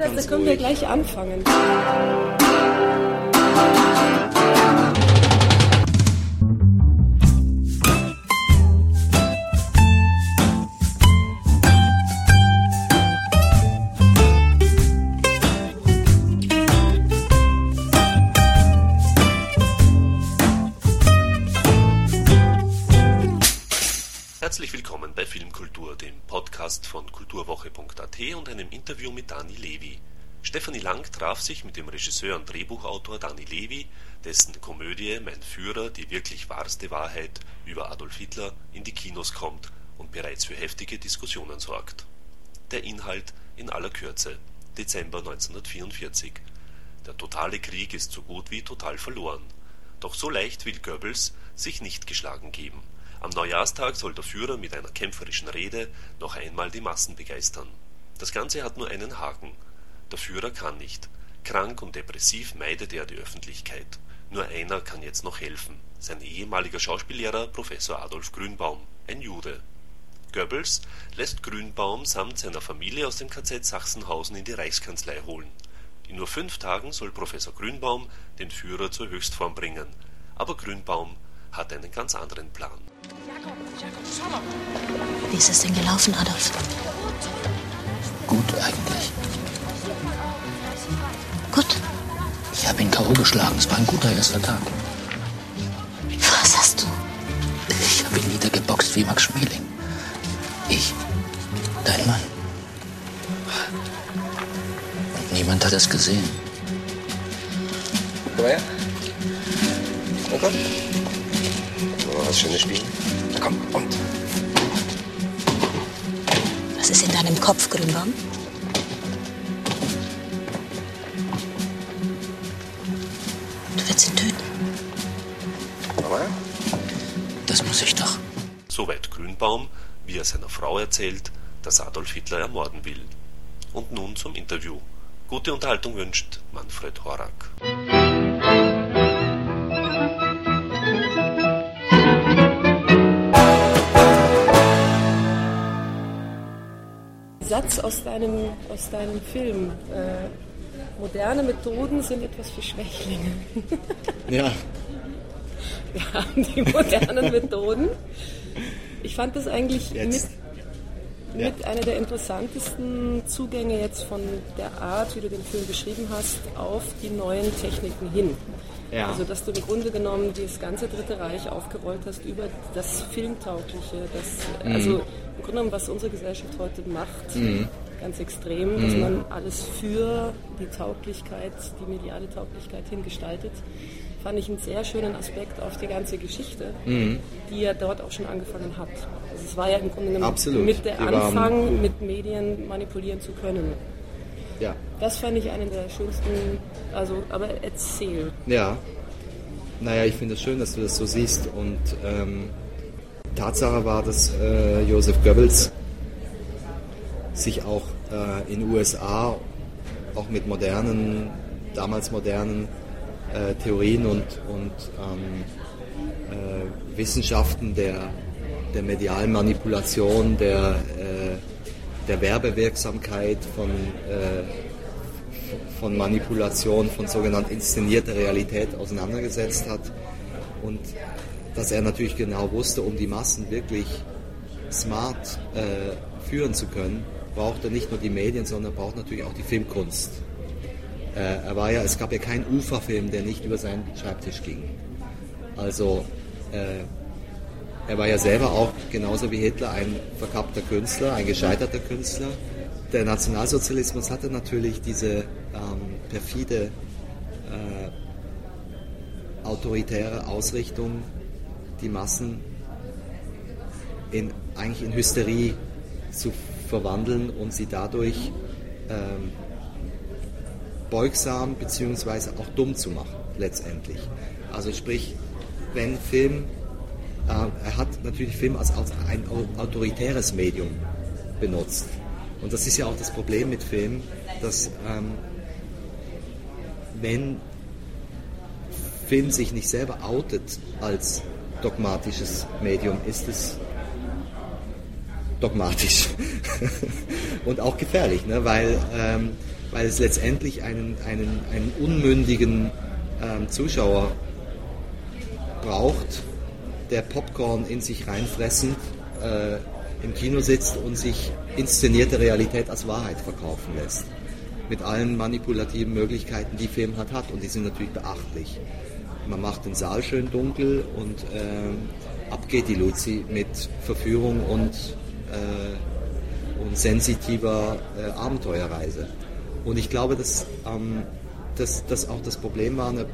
Da können wir gleich anfangen. Herzlich willkommen bei Filmkultur, dem Podcast von kulturwoche.at und einem Interview mit Dani Levi. Stefanie Lang traf sich mit dem Regisseur und Drehbuchautor Dani Levi, dessen Komödie Mein Führer, die wirklich wahrste Wahrheit über Adolf Hitler in die Kinos kommt und bereits für heftige Diskussionen sorgt. Der Inhalt in aller Kürze. Dezember 1944. Der totale Krieg ist so gut wie total verloren. Doch so leicht will Goebbels sich nicht geschlagen geben. Am Neujahrstag soll der Führer mit einer kämpferischen Rede noch einmal die Massen begeistern. Das Ganze hat nur einen Haken. Der Führer kann nicht. Krank und depressiv meidet er die Öffentlichkeit. Nur einer kann jetzt noch helfen. Sein ehemaliger Schauspiellehrer Professor Adolf Grünbaum, ein Jude. Goebbels lässt Grünbaum samt seiner Familie aus dem KZ Sachsenhausen in die Reichskanzlei holen. In nur fünf Tagen soll Professor Grünbaum den Führer zur Höchstform bringen. Aber Grünbaum hat einen ganz anderen Plan. Wie ist es denn gelaufen, Adolf? Gut eigentlich. Ich habe ihn K.O. geschlagen. Es war ein guter erster Tag. Was hast du? Ich habe ihn niedergeboxt wie Max Schmeling. Ich. Dein Mann. Und niemand hat es gesehen. Komm her. Na komm. Wir was Schönes spielen? Na komm, und? Was ist in deinem Kopf, Grünbaum? Willst ihn töten. Her. Das muss ich doch. Soweit Grünbaum, wie er seiner Frau erzählt, dass Adolf Hitler ermorden will. Und nun zum Interview. Gute Unterhaltung wünscht Manfred Horak. Satz aus deinem, aus deinem Film. Äh, moderne Methoden sind etwas für Schwächlinge. Ja, Wir haben die modernen Methoden. Ich fand das eigentlich Jetzt. mit, mit einer der interessantesten Zugänge jetzt von der Art, wie du den Film beschrieben hast, auf die neuen Techniken hin. Ja. Also dass du im Grunde genommen das ganze Dritte Reich aufgerollt hast über das Filmtaugliche, das, Mhm. also im Grunde genommen, was unsere Gesellschaft heute macht, Mhm. Ganz extrem, dass man alles für die Tauglichkeit, die mediale Tauglichkeit hin gestaltet, fand ich einen sehr schönen Aspekt auf die ganze Geschichte, Mhm. die ja dort auch schon angefangen hat. Also es war ja im Grunde genommen mit der waren- Anfang, mit Medien manipulieren zu können. ja, Das fand ich einen der schönsten, also, aber erzähl. ja. Naja, ich finde es schön, dass du das so siehst. Und ähm, Tatsache war, dass äh, Joseph Goebbels sich auch äh, in USA auch mit modernen, damals modernen äh, Theorien und, und ähm, äh, Wissenschaften der, der medialen Manipulation, der, äh, der Werbewirksamkeit von, äh, von Manipulation, von sogenannter inszenierter Realität auseinandergesetzt hat. Und dass er natürlich genau wusste, um die Massen wirklich smart äh, führen zu können, braucht er nicht nur die Medien, sondern braucht natürlich auch die Filmkunst. Äh, er war ja, es gab ja keinen Uferfilm, der nicht über seinen Schreibtisch ging. Also äh, er war ja selber auch genauso wie Hitler ein verkappter Künstler, ein gescheiterter Künstler. Der Nationalsozialismus hatte natürlich diese ähm, perfide äh, autoritäre Ausrichtung, die Massen in, eigentlich in Hysterie zu verwandeln und sie dadurch ähm, beugsam bzw. auch dumm zu machen, letztendlich. Also sprich, wenn Film, äh, er hat natürlich Film als, als ein au- autoritäres Medium benutzt. Und das ist ja auch das Problem mit Film, dass ähm, wenn Film sich nicht selber outet als dogmatisches Medium, ist es dogmatisch und auch gefährlich, ne? weil ähm, weil es letztendlich einen, einen, einen unmündigen ähm, Zuschauer braucht, der Popcorn in sich reinfressend äh, im Kino sitzt und sich inszenierte Realität als Wahrheit verkaufen lässt. Mit allen manipulativen Möglichkeiten, die Film hat, hat. Und die sind natürlich beachtlich. Man macht den Saal schön dunkel und äh, ab geht die Luzi mit Verführung und, äh, und sensitiver äh, Abenteuerreise. Und ich glaube, dass, ähm, dass, dass auch das Problem war, eine,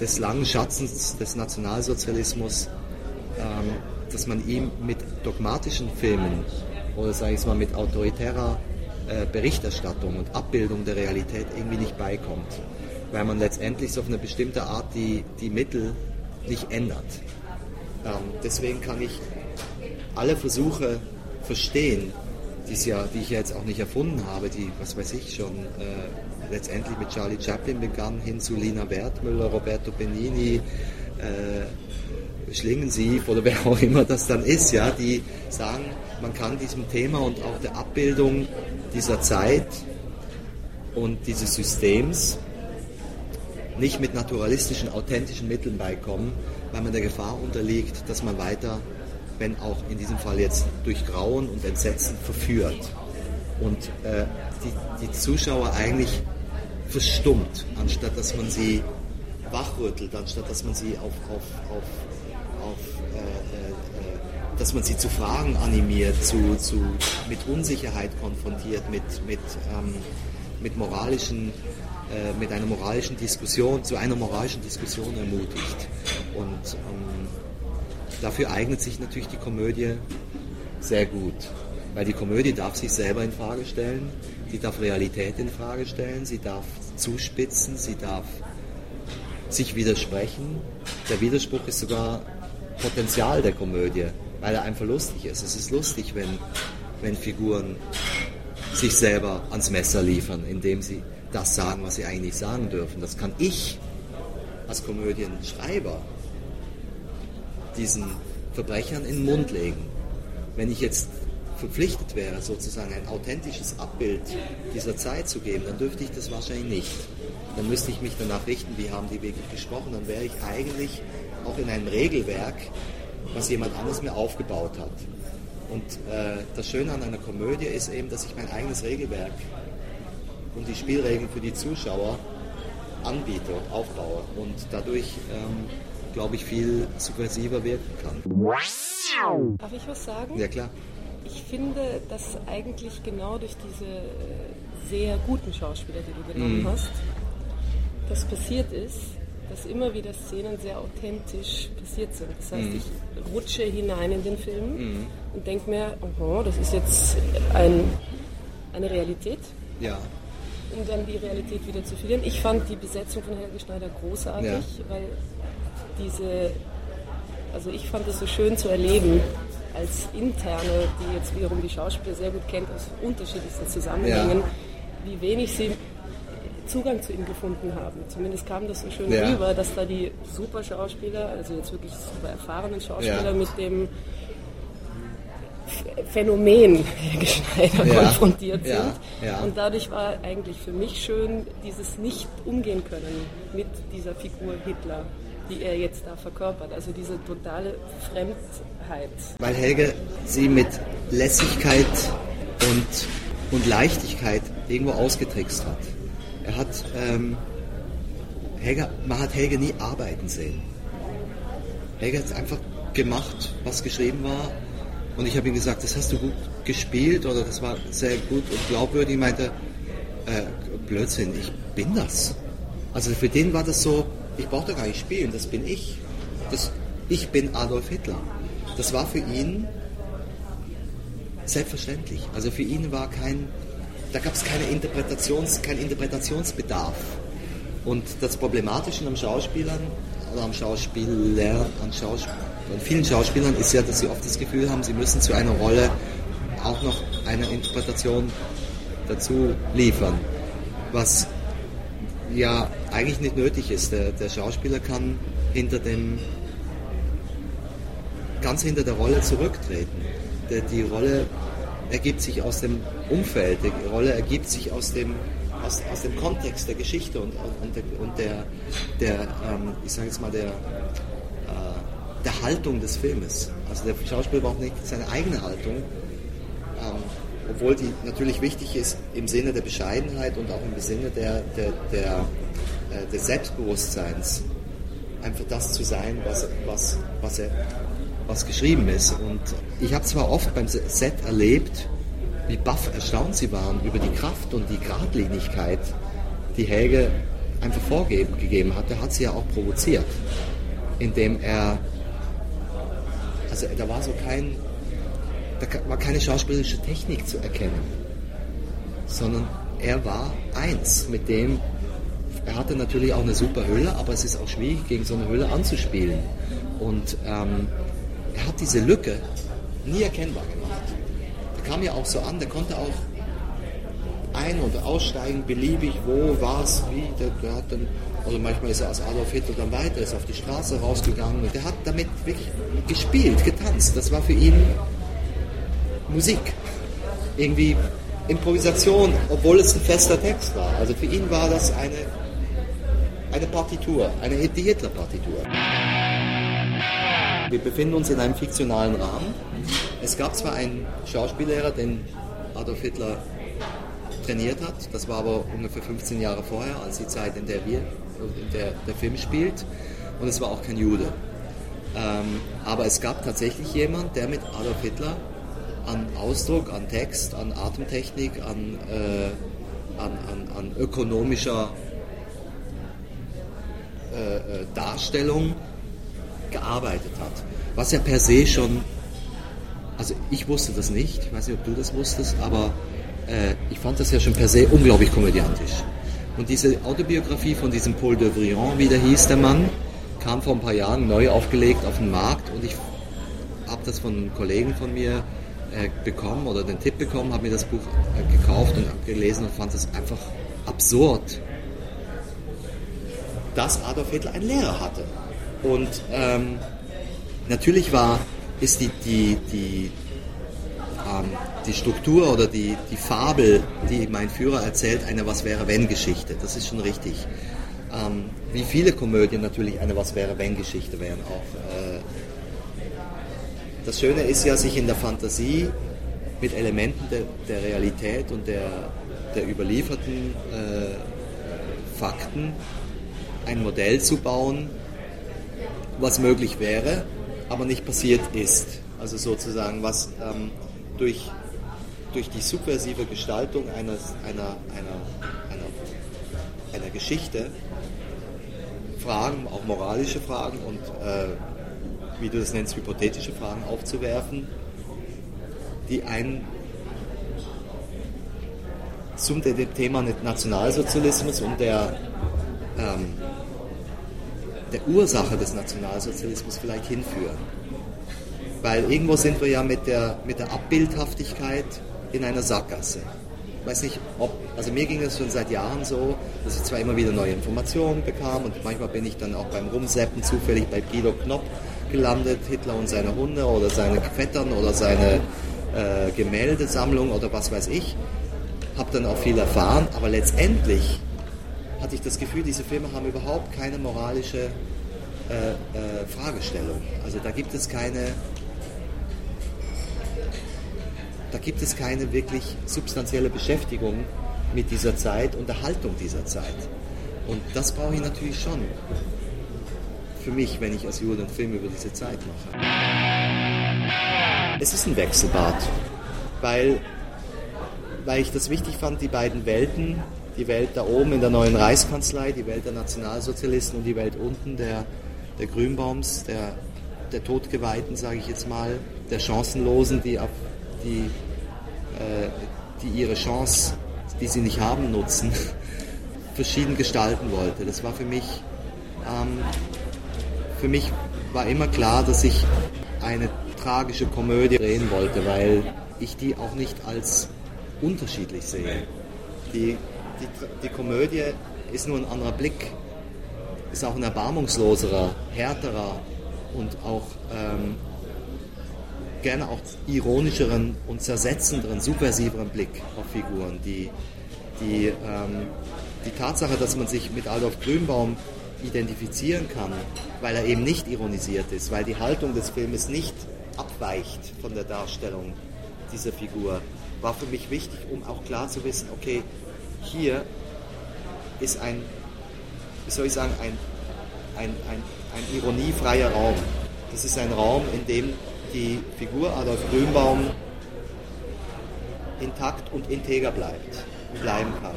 des langen Schatzens des Nationalsozialismus, ähm, dass man ihm mit dogmatischen Filmen oder sage ich mal mit autoritärer äh, Berichterstattung und Abbildung der Realität irgendwie nicht beikommt, weil man letztendlich so auf eine bestimmte Art die, die Mittel nicht ändert. Ähm, deswegen kann ich alle Versuche verstehen, die, ja, die ich jetzt auch nicht erfunden habe, die, was weiß ich, schon äh, letztendlich mit Charlie Chaplin begann, hin zu Lina Wertmüller, Roberto Benini, äh, Schlingensief oder wer auch immer das dann ist, ja, die sagen, man kann diesem Thema und auch der Abbildung dieser Zeit und dieses Systems nicht mit naturalistischen, authentischen Mitteln beikommen, weil man der Gefahr unterliegt, dass man weiter wenn auch in diesem Fall jetzt durch Grauen und Entsetzen verführt und äh, die, die Zuschauer eigentlich verstummt, anstatt dass man sie wachrüttelt, anstatt dass man sie auf, auf, auf, auf äh, äh, dass man sie zu Fragen animiert, zu, zu, mit Unsicherheit konfrontiert, mit, mit, ähm, mit moralischen, äh, mit einer moralischen Diskussion, zu einer moralischen Diskussion ermutigt. Und ähm, dafür eignet sich natürlich die Komödie sehr gut. Weil die Komödie darf sich selber in Frage stellen, sie darf Realität in Frage stellen, sie darf zuspitzen, sie darf sich widersprechen. Der Widerspruch ist sogar Potenzial der Komödie, weil er einfach lustig ist. Es ist lustig, wenn, wenn Figuren sich selber ans Messer liefern, indem sie das sagen, was sie eigentlich sagen dürfen. Das kann ich als Komödienschreiber diesen Verbrechern in den Mund legen. Wenn ich jetzt verpflichtet wäre, sozusagen ein authentisches Abbild dieser Zeit zu geben, dann dürfte ich das wahrscheinlich nicht. Dann müsste ich mich danach richten, wie haben die wirklich gesprochen, dann wäre ich eigentlich auch in einem Regelwerk, was jemand anderes mir aufgebaut hat. Und äh, das Schöne an einer Komödie ist eben, dass ich mein eigenes Regelwerk und die Spielregeln für die Zuschauer anbiete und aufbaue und dadurch ähm, glaube ich, viel subversiver wirken kann. Darf ich was sagen? Ja, klar. Ich finde, dass eigentlich genau durch diese äh, sehr guten Schauspieler, die du genommen mhm. hast, das passiert ist, dass immer wieder Szenen sehr authentisch passiert sind. Das heißt, mhm. ich rutsche hinein in den Film mhm. und denke mir, oh, das ist jetzt ein, eine Realität. Ja. Um dann die Realität wieder zu verlieren. Ich fand die Besetzung von Helge Schneider großartig, ja. weil diese, also ich fand es so schön zu erleben, als Interne, die jetzt wiederum die Schauspieler sehr gut kennt aus unterschiedlichsten Zusammenhängen, ja. wie wenig sie Zugang zu ihm gefunden haben. Zumindest kam das so schön ja. rüber, dass da die super Schauspieler, also jetzt wirklich super erfahrenen Schauspieler ja. mit dem Phänomen Schneider ja. konfrontiert sind. Und dadurch war eigentlich für mich schön dieses nicht umgehen können mit dieser Figur Hitler die er jetzt da verkörpert. Also diese totale Fremdheit. Weil Helge sie mit Lässigkeit und, und Leichtigkeit irgendwo ausgetrickst hat. Er hat, ähm, Helge, man hat Helge nie arbeiten sehen. Helge hat einfach gemacht, was geschrieben war. Und ich habe ihm gesagt, das hast du gut gespielt oder das war sehr gut und glaubwürdig. Ich meinte, äh, Blödsinn, ich bin das. Also für den war das so, ich brauche da gar nicht spielen, das bin ich. Das, ich bin Adolf Hitler. Das war für ihn selbstverständlich. Also für ihn war kein, da gab es keine Interpretations, keinen Interpretationsbedarf. Und das Problematische am Schauspielern oder am Schauspieler, an, Schaus, an vielen Schauspielern ist ja, dass sie oft das Gefühl haben, sie müssen zu einer Rolle auch noch eine Interpretation dazu liefern. Was ja eigentlich nicht nötig ist. Der, der Schauspieler kann hinter dem, ganz hinter der Rolle zurücktreten. Der, die Rolle ergibt sich aus dem Umfeld, die Rolle ergibt sich aus dem aus, aus dem Kontext der Geschichte und, und, der, und der, der ähm, ich sage jetzt mal, der, äh, der Haltung des Filmes. Also der Schauspieler braucht nicht seine eigene Haltung, obwohl die natürlich wichtig ist im Sinne der Bescheidenheit und auch im Sinne der, der, der, äh, des Selbstbewusstseins. Einfach das zu sein, was, was, was, er, was geschrieben ist. Und ich habe zwar oft beim Set erlebt, wie baff erstaunt sie waren über die Kraft und die Gradlinigkeit, die Helge einfach vorgegeben hat. Er hat sie ja auch provoziert, indem er, also da war so kein, da war keine schauspielerische Technik zu erkennen, sondern er war eins mit dem, er hatte natürlich auch eine super Hülle, aber es ist auch schwierig, gegen so eine Hülle anzuspielen. Und ähm, er hat diese Lücke nie erkennbar gemacht kam ja auch so an, der konnte auch ein- oder aussteigen, beliebig, wo, was, wie. Der, der hat dann, also manchmal ist er als Adolf Hitler dann weiter, ist auf die Straße rausgegangen. Der hat damit wirklich gespielt, getanzt. Das war für ihn Musik. Irgendwie Improvisation, obwohl es ein fester Text war. Also für ihn war das eine, eine Partitur, eine Hitler-Partitur. Wir befinden uns in einem fiktionalen Rahmen es gab zwar einen Schauspiellehrer, den Adolf Hitler trainiert hat, das war aber ungefähr 15 Jahre vorher, als die Zeit, in der wir, in der der Film spielt, und es war auch kein Jude. Ähm, aber es gab tatsächlich jemand, der mit Adolf Hitler an Ausdruck, an Text, an Atemtechnik, an, äh, an, an, an ökonomischer äh, äh Darstellung gearbeitet hat. Was ja per se schon also ich wusste das nicht, ich weiß nicht, ob du das wusstest, aber äh, ich fand das ja schon per se unglaublich komödiantisch. Und diese Autobiografie von diesem Paul de Vrian, wie der hieß, der Mann, kam vor ein paar Jahren neu aufgelegt auf den Markt und ich habe das von Kollegen von mir bekommen oder den Tipp bekommen, habe mir das Buch äh, gekauft und gelesen und fand es einfach absurd, dass Adolf Hitler einen Lehrer hatte. Und ähm, natürlich war ist die, die, die, ähm, die Struktur oder die, die Fabel, die mein Führer erzählt, eine Was wäre wenn Geschichte. Das ist schon richtig. Ähm, wie viele Komödien natürlich eine Was wäre wenn Geschichte wären auch. Äh, das Schöne ist ja, sich in der Fantasie mit Elementen der, der Realität und der, der überlieferten äh, Fakten ein Modell zu bauen, was möglich wäre aber nicht passiert ist. Also sozusagen, was ähm, durch, durch die subversive Gestaltung eines, einer, einer, einer, einer Geschichte Fragen, auch moralische Fragen und, äh, wie du das nennst, hypothetische Fragen aufzuwerfen, die ein zum Thema Nationalsozialismus und der ähm, der Ursache des Nationalsozialismus vielleicht hinführen. Weil irgendwo sind wir ja mit der, mit der Abbildhaftigkeit in einer Sackgasse. Ich weiß nicht, ob, also mir ging es schon seit Jahren so, dass ich zwar immer wieder neue Informationen bekam und manchmal bin ich dann auch beim Rumseppen zufällig bei Guido Knopp gelandet, Hitler und seine Hunde oder seine Vettern oder seine äh, Gemäldesammlung oder was weiß ich. Habe dann auch viel erfahren, aber letztendlich hatte ich das Gefühl, diese Filme haben überhaupt keine moralische äh, äh, Fragestellung. Also da gibt es keine, da gibt es keine wirklich substanzielle Beschäftigung mit dieser Zeit und der Haltung dieser Zeit. Und das brauche ich natürlich schon für mich, wenn ich als Jude einen Film über diese Zeit mache. Es ist ein Wechselbad, weil, weil ich das wichtig fand, die beiden Welten die Welt da oben in der neuen Reichskanzlei, die Welt der Nationalsozialisten und die Welt unten der, der Grünbaums, der, der Todgeweihten, sage ich jetzt mal, der Chancenlosen, die, auf, die, äh, die ihre Chance, die sie nicht haben, nutzen, verschieden gestalten wollte. Das war für mich, ähm, für mich war immer klar, dass ich eine tragische Komödie drehen wollte, weil ich die auch nicht als unterschiedlich sehe. Die die, die Komödie ist nur ein anderer Blick, ist auch ein erbarmungsloserer, härterer und auch ähm, gerne auch ironischeren und zersetzenderen, subversiveren Blick auf Figuren, die, die, ähm, die Tatsache, dass man sich mit Adolf Grünbaum identifizieren kann, weil er eben nicht ironisiert ist, weil die Haltung des Filmes nicht abweicht von der Darstellung dieser Figur, war für mich wichtig, um auch klar zu wissen, okay, hier ist ein, wie soll ich sagen, ein, ein, ein, ein ironiefreier Raum. Das ist ein Raum, in dem die Figur Adolf Grünbaum intakt und integer bleibt, bleiben kann.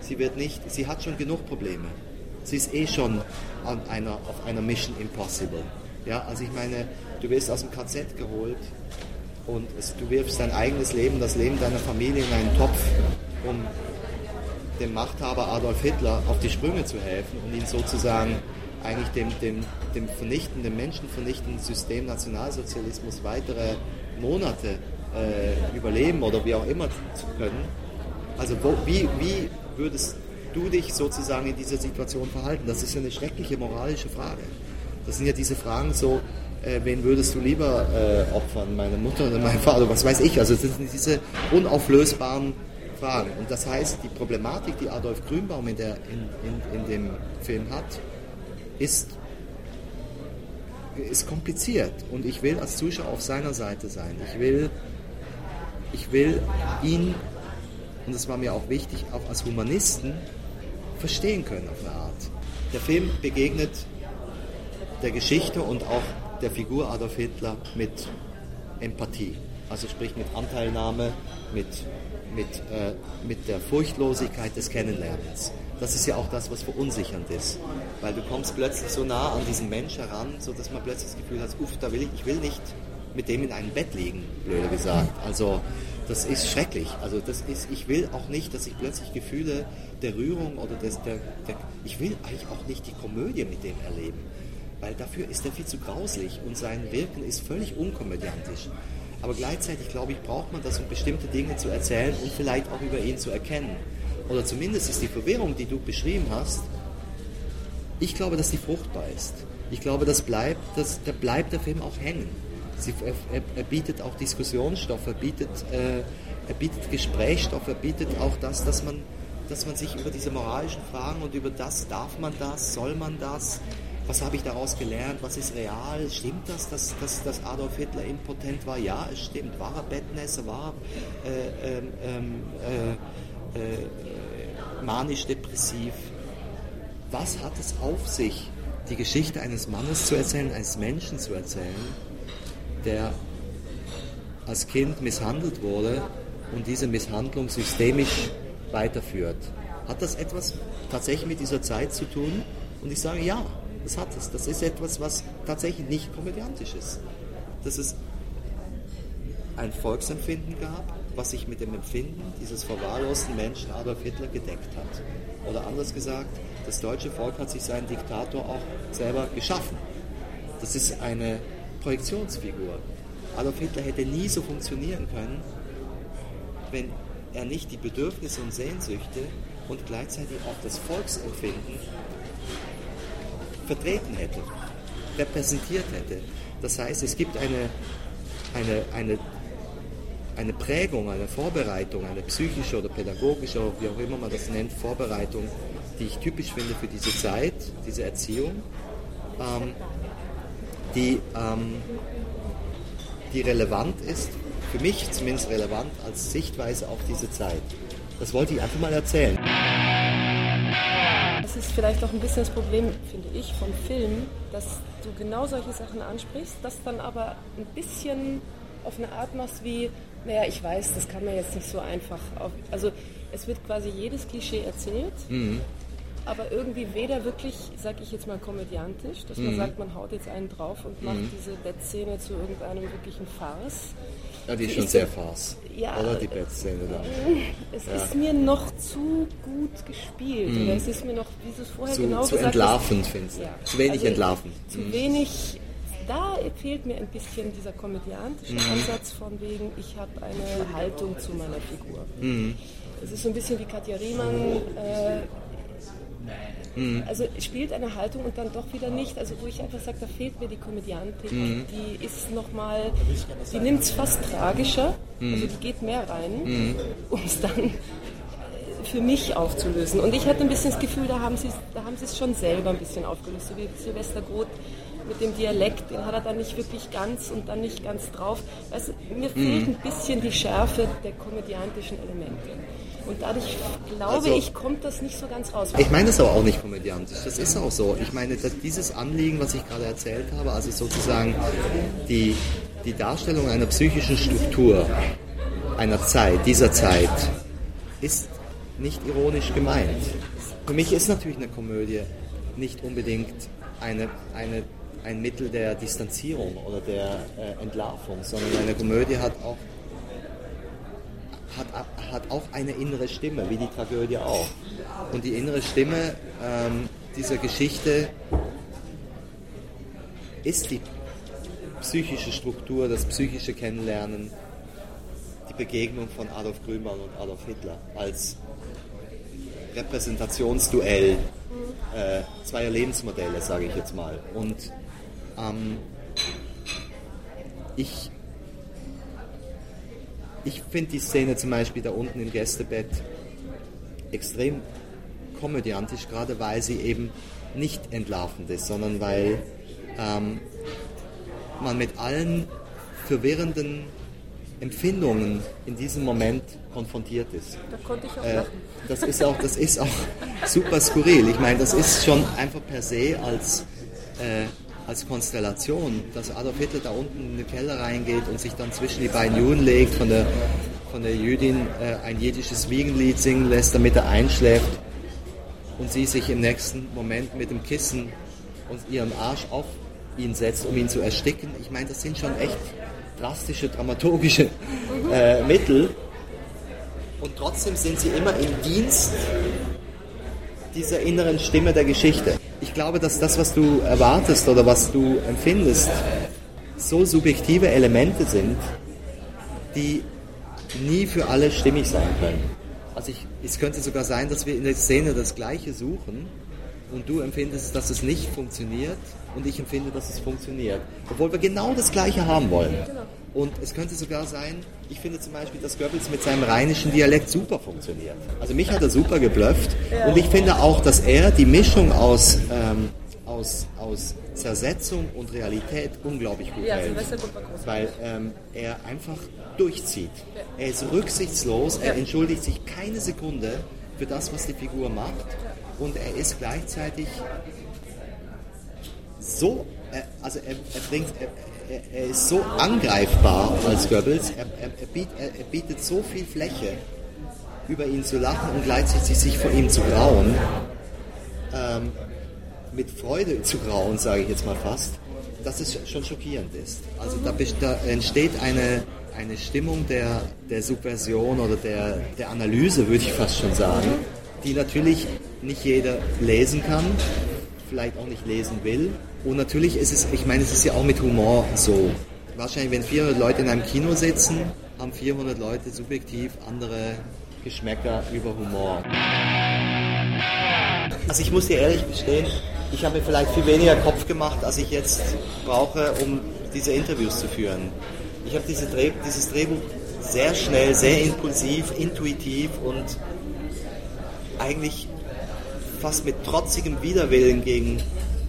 Sie wird nicht, sie hat schon genug Probleme. Sie ist eh schon an einer, auf einer Mission Impossible. Ja, also ich meine, du wirst aus dem KZ geholt und es, du wirfst dein eigenes Leben, das Leben deiner Familie in einen Topf, um dem Machthaber Adolf Hitler auf die Sprünge zu helfen und ihn sozusagen eigentlich dem, dem, dem vernichtenden, menschenvernichtenden System Nationalsozialismus weitere Monate äh, überleben oder wie auch immer zu können. Also wo, wie, wie würdest du dich sozusagen in dieser Situation verhalten? Das ist ja eine schreckliche moralische Frage. Das sind ja diese Fragen so, äh, wen würdest du lieber äh, opfern, meine Mutter oder mein Vater, was weiß ich. Also das sind diese unauflösbaren Fragen. Und das heißt, die Problematik, die Adolf Grünbaum in, der, in, in, in dem Film hat, ist, ist kompliziert. Und ich will als Zuschauer auf seiner Seite sein. Ich will, ich will ihn, und das war mir auch wichtig, auch als Humanisten verstehen können auf eine Art. Der Film begegnet der Geschichte und auch der Figur Adolf Hitler mit Empathie. Also sprich mit Anteilnahme, mit, mit, äh, mit der Furchtlosigkeit des Kennenlernens. Das ist ja auch das, was verunsichernd ist. Weil du kommst plötzlich so nah an diesen Mensch heran, sodass man plötzlich das Gefühl hat, uff, da will ich, ich will nicht mit dem in einem Bett liegen, blöder gesagt. Also das ist schrecklich. Also das ist, ich will auch nicht, dass ich plötzlich Gefühle der Rührung oder des, der, der, ich will eigentlich auch nicht die Komödie mit dem erleben weil dafür ist er viel zu grauslich und sein Wirken ist völlig unkomödiantisch. Aber gleichzeitig, glaube ich, braucht man das, um bestimmte Dinge zu erzählen und vielleicht auch über ihn zu erkennen. Oder zumindest ist die Verwirrung, die du beschrieben hast, ich glaube, dass sie fruchtbar ist. Ich glaube, das bleibt, das, da bleibt der Film auch hängen. Sie, er, er, bietet auch Diskussionsstoff, er bietet, äh, er bietet Gesprächsstoff, er bietet auch das, dass man, dass man sich über diese moralischen Fragen und über das, darf man das, soll man das, was habe ich daraus gelernt, was ist real, stimmt das, dass, dass, dass Adolf Hitler impotent war? Ja, es stimmt. War er Bettnässer, war er äh, ähm, ähm, äh, äh, manisch-depressiv? Was hat es auf sich, die Geschichte eines Mannes zu erzählen, eines Menschen zu erzählen, der als Kind misshandelt wurde und diese Misshandlung systemisch weiterführt? Hat das etwas tatsächlich mit dieser Zeit zu tun? Und ich sage ja, das hat es. Das ist etwas, was tatsächlich nicht komödiantisch ist. Dass es ein Volksempfinden gab, was sich mit dem Empfinden dieses verwahrlosten Menschen Adolf Hitler gedeckt hat. Oder anders gesagt, das deutsche Volk hat sich seinen Diktator auch selber geschaffen. Das ist eine Projektionsfigur. Adolf Hitler hätte nie so funktionieren können, wenn er nicht die Bedürfnisse und Sehnsüchte und gleichzeitig auch das Volksempfinden vertreten hätte, repräsentiert hätte. Das heißt, es gibt eine, eine, eine, eine Prägung, eine Vorbereitung, eine psychische oder pädagogische, wie auch immer man das nennt, Vorbereitung, die ich typisch finde für diese Zeit, diese Erziehung, ähm, die, ähm, die relevant ist, für mich zumindest relevant als Sichtweise auf diese Zeit. Das wollte ich einfach mal erzählen das ist vielleicht auch ein bisschen das Problem, finde ich, vom Film, dass du genau solche Sachen ansprichst, das dann aber ein bisschen auf eine Art machst wie, naja, ich weiß, das kann man jetzt nicht so einfach. Auf, also es wird quasi jedes Klischee erzählt, mhm. aber irgendwie weder wirklich, sag ich jetzt mal, komödiantisch, dass mhm. man sagt, man haut jetzt einen drauf und macht mhm. diese Bettszene zu irgendeinem wirklichen Farce ja, die ist schon sehr farce. Ja, Oder die Bettszene da. Es ja. ist mir noch zu gut gespielt. Oder es ist mir noch, wie du es vorher zu, genau zu gesagt entlarvend, findest du? Ja. Zu wenig also, entlarvend. Zu mm. wenig da fehlt mir ein bisschen dieser komödiantische mhm. Ansatz von wegen, ich habe eine Haltung zu meiner Figur. Mhm. Es ist so ein bisschen wie Katja Riemann, äh, Mhm. Also spielt eine Haltung und dann doch wieder nicht. Also wo ich einfach sage, da fehlt mir die Komödiantik. Mhm. Die ist nochmal, die nimmt es fast tragischer. Mhm. Also die geht mehr rein, mhm. um es dann für mich aufzulösen. Und ich hatte ein bisschen das Gefühl, da haben sie da haben sie es schon selber ein bisschen aufgelöst, so wie Silvester Groth mit dem Dialekt, den hat er dann nicht wirklich ganz und dann nicht ganz drauf. Also, mir fehlt ein bisschen die Schärfe der komödiantischen Elemente. Und dadurch glaube Also- ich, kommt das nicht so ganz raus. Ich meine es aber auch nicht komödiantisch, das ist auch so. Ich meine, dieses Anliegen, was ich gerade erzählt habe, also sozusagen die, die Darstellung einer psychischen Struktur, einer Zeit, dieser Zeit, ist nicht ironisch gemeint. Für mich ist natürlich eine Komödie nicht unbedingt eine, eine, ein Mittel der Distanzierung oder der äh, Entlarvung, sondern eine Komödie hat auch hat, hat auch eine innere Stimme, wie die Tragödie auch. Und die innere Stimme ähm, dieser Geschichte ist die psychische Struktur, das psychische Kennenlernen, die Begegnung von Adolf Grünwald und Adolf Hitler als Repräsentationsduell äh, zweier Lebensmodelle, sage ich jetzt mal. Und ähm, ich ich finde die Szene zum Beispiel da unten im Gästebett extrem komödiantisch, gerade weil sie eben nicht entlarvend ist, sondern weil ähm, man mit allen verwirrenden Empfindungen in diesem Moment konfrontiert ist. Da konnte ich auch Äh, das ist auch, das ist auch super skurril. Ich meine, das ist schon einfach per se als, äh, als Konstellation, dass Adolf Hitler da unten in den Keller reingeht und sich dann zwischen die beiden Juden legt, von der, von der Jüdin äh, ein jiddisches Wiegenlied singen lässt, damit er einschläft und sie sich im nächsten Moment mit dem Kissen und ihren Arsch auf ihn setzt, um ihn zu ersticken. Ich meine, das sind schon echt drastische, dramaturgische äh, Mittel. Und trotzdem sind sie immer im Dienst dieser inneren Stimme der Geschichte. Ich glaube, dass das, was du erwartest oder was du empfindest, so subjektive Elemente sind, die nie für alle stimmig sein können. Also ich, es könnte sogar sein, dass wir in der Szene das Gleiche suchen und du empfindest, dass es nicht funktioniert und ich empfinde, dass es funktioniert. Obwohl wir genau das Gleiche haben wollen. Und es könnte sogar sein, ich finde zum Beispiel, dass Goebbels mit seinem rheinischen Dialekt super funktioniert. Also mich hat er super geblufft und ich finde auch, dass er die Mischung aus, ähm, aus, aus Zersetzung und Realität unglaublich gut Ja, hält. Weil ähm, er einfach durchzieht. Er ist rücksichtslos, er entschuldigt sich keine Sekunde für das, was die Figur macht. Und er ist gleichzeitig so, äh, also er, er bringt, er, er, er ist so angreifbar als Goebbels, er, biet, er, bietet so viel Fläche, über ihn zu lachen und gleichzeitig sich vor ihm zu grauen. Ähm, mit Freude zu grauen, sage ich jetzt mal fast, dass es schon schockierend ist. Also da, da entsteht eine, eine Stimmung der, der Subversion oder der, der Analyse, würde ich fast schon sagen, die natürlich nicht jeder lesen kann, vielleicht auch nicht lesen will. Und natürlich ist es, ich meine, es ist ja auch mit Humor so. Wahrscheinlich, wenn 400 Leute in einem Kino sitzen, haben 400 Leute subjektiv andere Geschmäcker über Humor. Also ich muss dir ehrlich gestehen, ich habe mir vielleicht viel weniger Kopf gemacht, als ich jetzt brauche, um diese Interviews zu führen. Ich habe diese Dreh, dieses Drehbuch sehr schnell, sehr impulsiv, intuitiv und eigentlich fast mit trotzigem Widerwillen gegen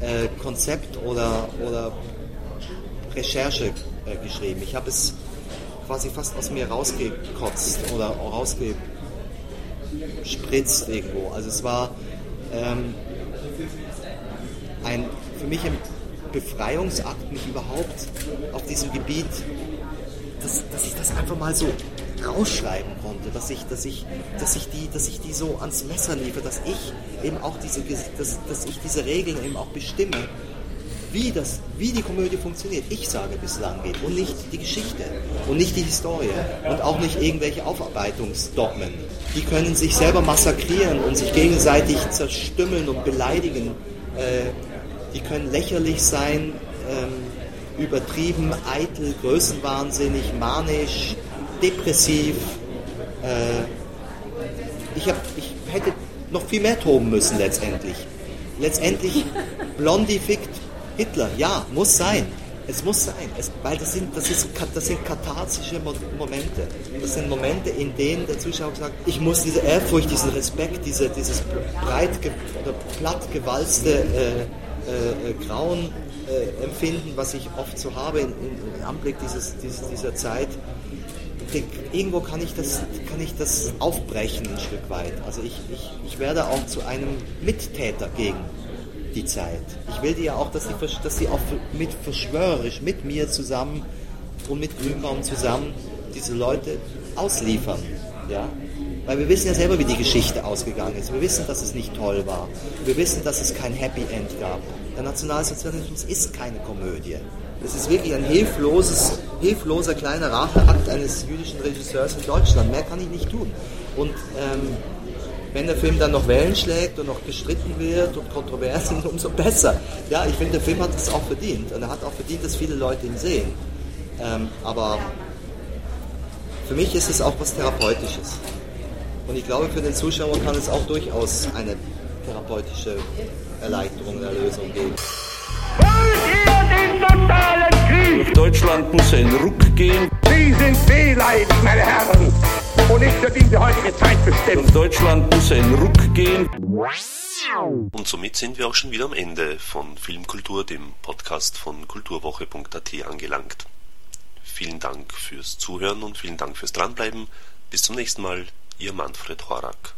äh, Konzept oder, oder Recherche äh, geschrieben. Ich habe es quasi fast aus mir rausgekotzt oder rausgespritzt irgendwo. Also es war ähm, ein, für mich ein Befreiungsakt, mich überhaupt auf diesem Gebiet, dass, dass ich das einfach mal so rausschreiben konnte, dass ich, dass ich, dass ich die, dass ich die so ans Messer liefere, dass ich eben auch diese, dass, dass ich diese Regeln eben auch bestimme, wie das, wie die Komödie funktioniert. Ich sage, wie es lang geht und nicht die Geschichte und nicht die Historie und auch nicht irgendwelche Aufarbeitungsdogmen. Die können sich selber massakrieren und sich gegenseitig zerstümmeln und beleidigen. Äh, die können lächerlich sein, ähm, übertrieben, eitel, größenwahnsinnig, manisch, depressiv. Äh, ich, hab, ich hätte noch viel mehr toben müssen letztendlich. Letztendlich Blondie fickt Hitler, ja, muss sein. Es muss sein, es, weil das sind, das, ist, das sind katharsische Momente. Das sind Momente, in denen der Zuschauer sagt, ich muss diese Ehrfurcht, diesen Respekt, diese, dieses breit oder platt gewalzte äh, äh, Grauen äh, empfinden, was ich oft so habe im Anblick dieses, dieses, dieser Zeit. Irgendwo kann ich, das, kann ich das aufbrechen ein Stück weit. Also ich, ich, ich werde auch zu einem Mittäter gegen die Zeit. Ich will die ja auch, dass sie, dass sie auch mit verschwörerisch, mit mir zusammen und mit Grünbaum zusammen diese Leute ausliefern. Ja? Weil wir wissen ja selber, wie die Geschichte ausgegangen ist. Wir wissen, dass es nicht toll war. Wir wissen, dass es kein Happy End gab. Der Nationalsozialismus ist keine Komödie. Es ist wirklich ein hilfloses, hilfloser kleiner Racheakt eines jüdischen Regisseurs in Deutschland. Mehr kann ich nicht tun. Und ähm, wenn der Film dann noch Wellen schlägt und noch gestritten wird und kontrovers sind, umso besser. Ja, ich finde, der Film hat es auch verdient. Und er hat auch verdient, dass viele Leute ihn sehen. Ähm, aber für mich ist es auch was Therapeutisches. Und ich glaube, für den Zuschauer kann es auch durchaus eine therapeutische Erleichterung, Erlösung geben. Wollt ihr den totalen Krieg? Deutschland muss einen Ruck gehen. Sie sind Fehlleid, meine Herren und nicht für diese heutige Zeit bestimmt. Deutschland muss einen Ruck gehen. Und somit sind wir auch schon wieder am Ende von Filmkultur, dem Podcast von kulturwoche.at angelangt. Vielen Dank fürs Zuhören und vielen Dank fürs Dranbleiben. Bis zum nächsten Mal, Ihr Manfred Horak.